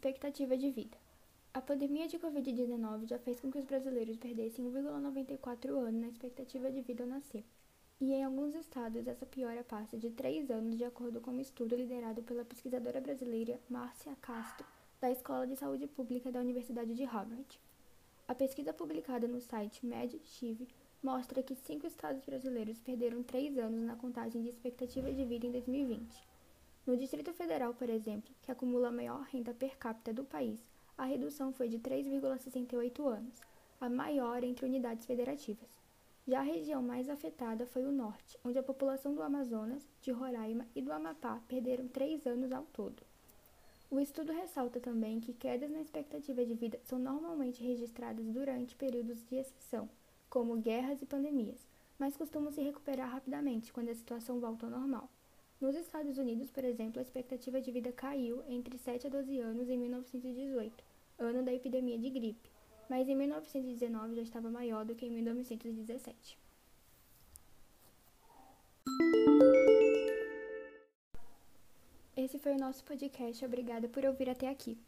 expectativa de vida. A pandemia de Covid-19 já fez com que os brasileiros perdessem 1,94 anos na expectativa de vida ao nascer. E em alguns estados, essa piora passa de 3 anos, de acordo com um estudo liderado pela pesquisadora brasileira Márcia Castro, da Escola de Saúde Pública da Universidade de Harvard. A pesquisa publicada no site MedChiv mostra que cinco estados brasileiros perderam 3 anos na contagem de expectativa de vida em 2020. No Distrito Federal, por exemplo, que acumula a maior renda per capita do país, a redução foi de 3,68 anos, a maior entre unidades federativas. Já a região mais afetada foi o norte, onde a população do Amazonas, de Roraima e do Amapá perderam três anos ao todo. O estudo ressalta também que quedas na expectativa de vida são normalmente registradas durante períodos de exceção, como guerras e pandemias, mas costumam se recuperar rapidamente quando a situação volta ao normal. Nos Estados Unidos, por exemplo, a expectativa de vida caiu entre 7 a 12 anos em 1918, ano da epidemia de gripe, mas em 1919 já estava maior do que em 1917. Esse foi o nosso podcast. Obrigada por ouvir até aqui.